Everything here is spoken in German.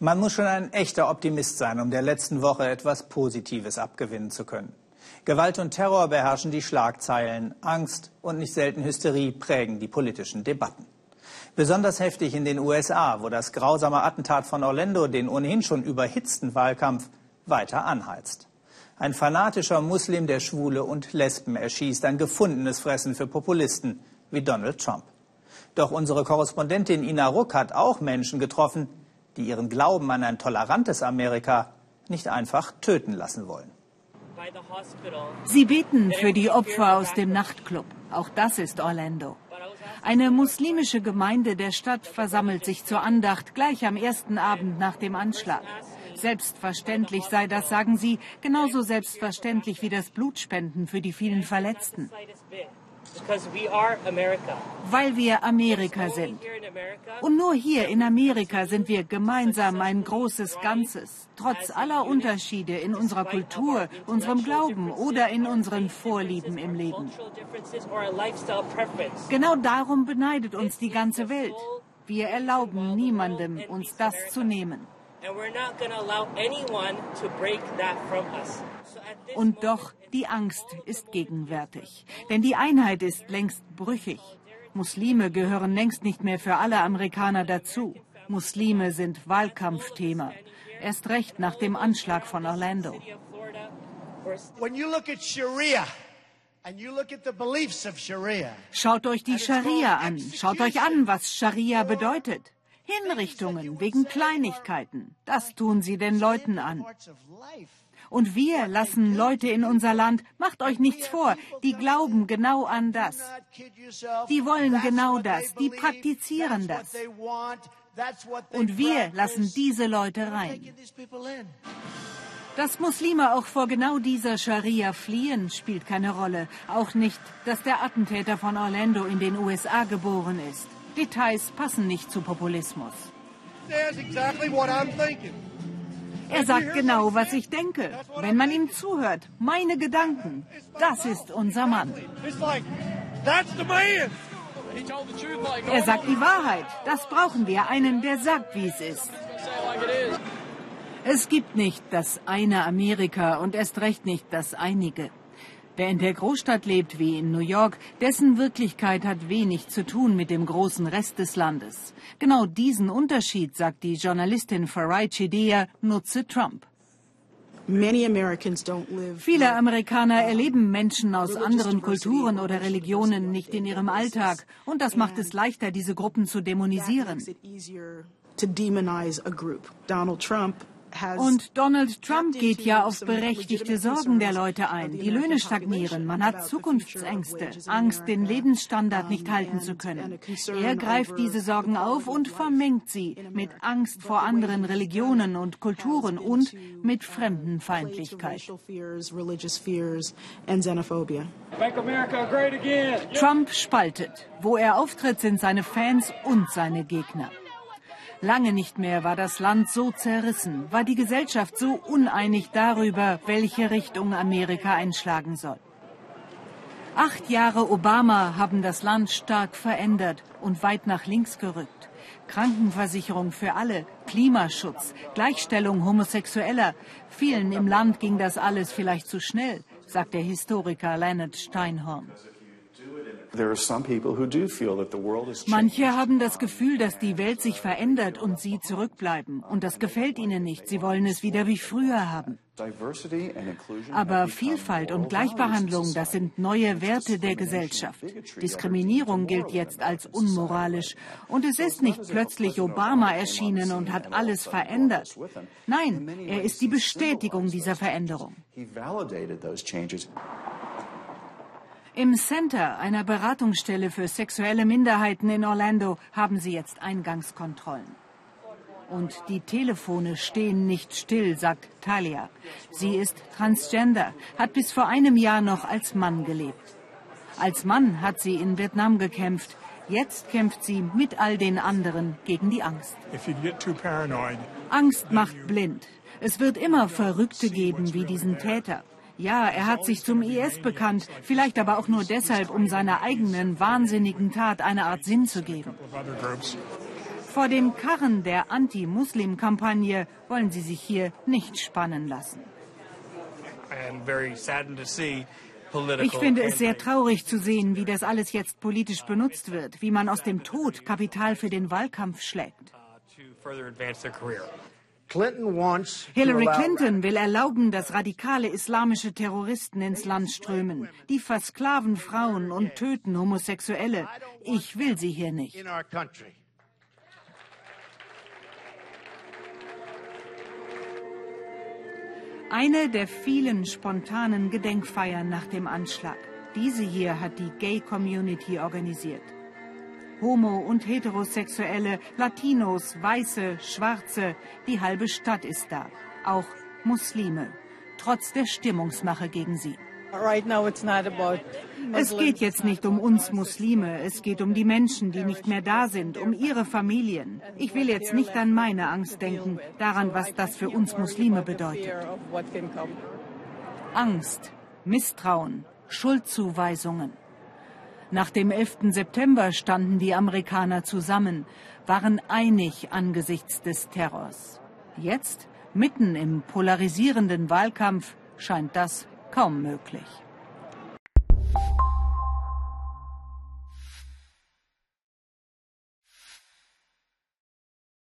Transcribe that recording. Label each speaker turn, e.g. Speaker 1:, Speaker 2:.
Speaker 1: Man muss schon ein echter Optimist sein, um der letzten Woche etwas Positives abgewinnen zu können. Gewalt und Terror beherrschen die Schlagzeilen, Angst und nicht selten Hysterie prägen die politischen Debatten. Besonders heftig in den USA, wo das grausame Attentat von Orlando den ohnehin schon überhitzten Wahlkampf weiter anheizt. Ein fanatischer Muslim, der Schwule und Lesben erschießt, ein gefundenes Fressen für Populisten wie Donald Trump. Doch unsere Korrespondentin Ina Ruck hat auch Menschen getroffen, die ihren Glauben an ein tolerantes Amerika nicht einfach töten lassen wollen.
Speaker 2: Sie beten für die Opfer aus dem Nachtclub. Auch das ist Orlando. Eine muslimische Gemeinde der Stadt versammelt sich zur Andacht gleich am ersten Abend nach dem Anschlag. Selbstverständlich sei das, sagen sie, genauso selbstverständlich wie das Blutspenden für die vielen Verletzten. Weil wir Amerika sind. Und nur hier in Amerika sind wir gemeinsam ein großes Ganzes, trotz aller Unterschiede in unserer Kultur, unserem Glauben oder in unseren Vorlieben im Leben. Genau darum beneidet uns die ganze Welt. Wir erlauben niemandem, uns das zu nehmen. Und doch, die Angst ist gegenwärtig. Denn die Einheit ist längst brüchig. Muslime gehören längst nicht mehr für alle Amerikaner dazu. Muslime sind Wahlkampfthema. Erst recht nach dem Anschlag von Orlando. Schaut euch die Scharia an. Schaut euch an, was Scharia bedeutet. Hinrichtungen wegen Kleinigkeiten. Das tun sie den Leuten an. Und wir lassen Leute in unser Land, macht euch nichts vor, die glauben genau an das. Die wollen genau das, die praktizieren das. Und wir lassen diese Leute rein. Dass Muslime auch vor genau dieser Scharia fliehen, spielt keine Rolle. Auch nicht, dass der Attentäter von Orlando in den USA geboren ist. Details passen nicht zu Populismus. Er sagt genau, was ich denke. Wenn man ihm zuhört, meine Gedanken, das ist unser Mann. Er sagt die Wahrheit. Das brauchen wir, einen, der sagt, wie es ist. Es gibt nicht das eine Amerika und erst recht nicht das einige. Wer in der Großstadt lebt wie in New York, dessen Wirklichkeit hat wenig zu tun mit dem großen Rest des Landes. Genau diesen Unterschied, sagt die Journalistin Farai Chidea, nutze Trump. Viele Amerikaner erleben Menschen aus anderen Kulturen oder Religionen nicht in ihrem Alltag. Und das macht es leichter, diese Gruppen zu dämonisieren. Donald Trump und Donald Trump geht ja auf berechtigte Sorgen der Leute ein. Die Löhne stagnieren, man hat Zukunftsängste, Angst, den Lebensstandard nicht halten zu können. Er greift diese Sorgen auf und vermengt sie mit Angst vor anderen Religionen und Kulturen und mit Fremdenfeindlichkeit. Trump spaltet. Wo er auftritt, sind seine Fans und seine Gegner. Lange nicht mehr war das Land so zerrissen, war die Gesellschaft so uneinig darüber, welche Richtung Amerika einschlagen soll. Acht Jahre Obama haben das Land stark verändert und weit nach links gerückt. Krankenversicherung für alle, Klimaschutz, Gleichstellung Homosexueller. Vielen im Land ging das alles vielleicht zu schnell, sagt der Historiker Leonard Steinhorn. Manche haben das Gefühl, dass die Welt sich verändert und sie zurückbleiben. Und das gefällt ihnen nicht. Sie wollen es wieder wie früher haben. Aber Vielfalt und Gleichbehandlung, das sind neue Werte der Gesellschaft. Diskriminierung gilt jetzt als unmoralisch. Und es ist nicht plötzlich Obama erschienen und hat alles verändert. Nein, er ist die Bestätigung dieser Veränderung. Im Center einer Beratungsstelle für sexuelle Minderheiten in Orlando haben sie jetzt Eingangskontrollen. Und die Telefone stehen nicht still, sagt Talia. Sie ist transgender, hat bis vor einem Jahr noch als Mann gelebt. Als Mann hat sie in Vietnam gekämpft. Jetzt kämpft sie mit all den anderen gegen die Angst. Angst macht blind. Es wird immer Verrückte geben wie diesen Täter. Ja, er hat sich zum IS bekannt, vielleicht aber auch nur deshalb, um seiner eigenen wahnsinnigen Tat eine Art Sinn zu geben. Vor den Karren der Anti-Muslim-Kampagne wollen sie sich hier nicht spannen lassen. Ich finde es sehr traurig zu sehen, wie das alles jetzt politisch benutzt wird, wie man aus dem Tod Kapital für den Wahlkampf schlägt. Hillary Clinton will erlauben, dass radikale islamische Terroristen ins Land strömen. Die versklaven Frauen und töten Homosexuelle. Ich will sie hier nicht. Eine der vielen spontanen Gedenkfeiern nach dem Anschlag. Diese hier hat die Gay Community organisiert. Homo- und Heterosexuelle, Latinos, Weiße, Schwarze, die halbe Stadt ist da. Auch Muslime, trotz der Stimmungsmache gegen sie. Es geht jetzt nicht um uns Muslime, es geht um die Menschen, die nicht mehr da sind, um ihre Familien. Ich will jetzt nicht an meine Angst denken, daran, was das für uns Muslime bedeutet. Angst, Misstrauen, Schuldzuweisungen. Nach dem 11. September standen die Amerikaner zusammen, waren einig angesichts des Terrors. Jetzt, mitten im polarisierenden Wahlkampf, scheint das kaum möglich.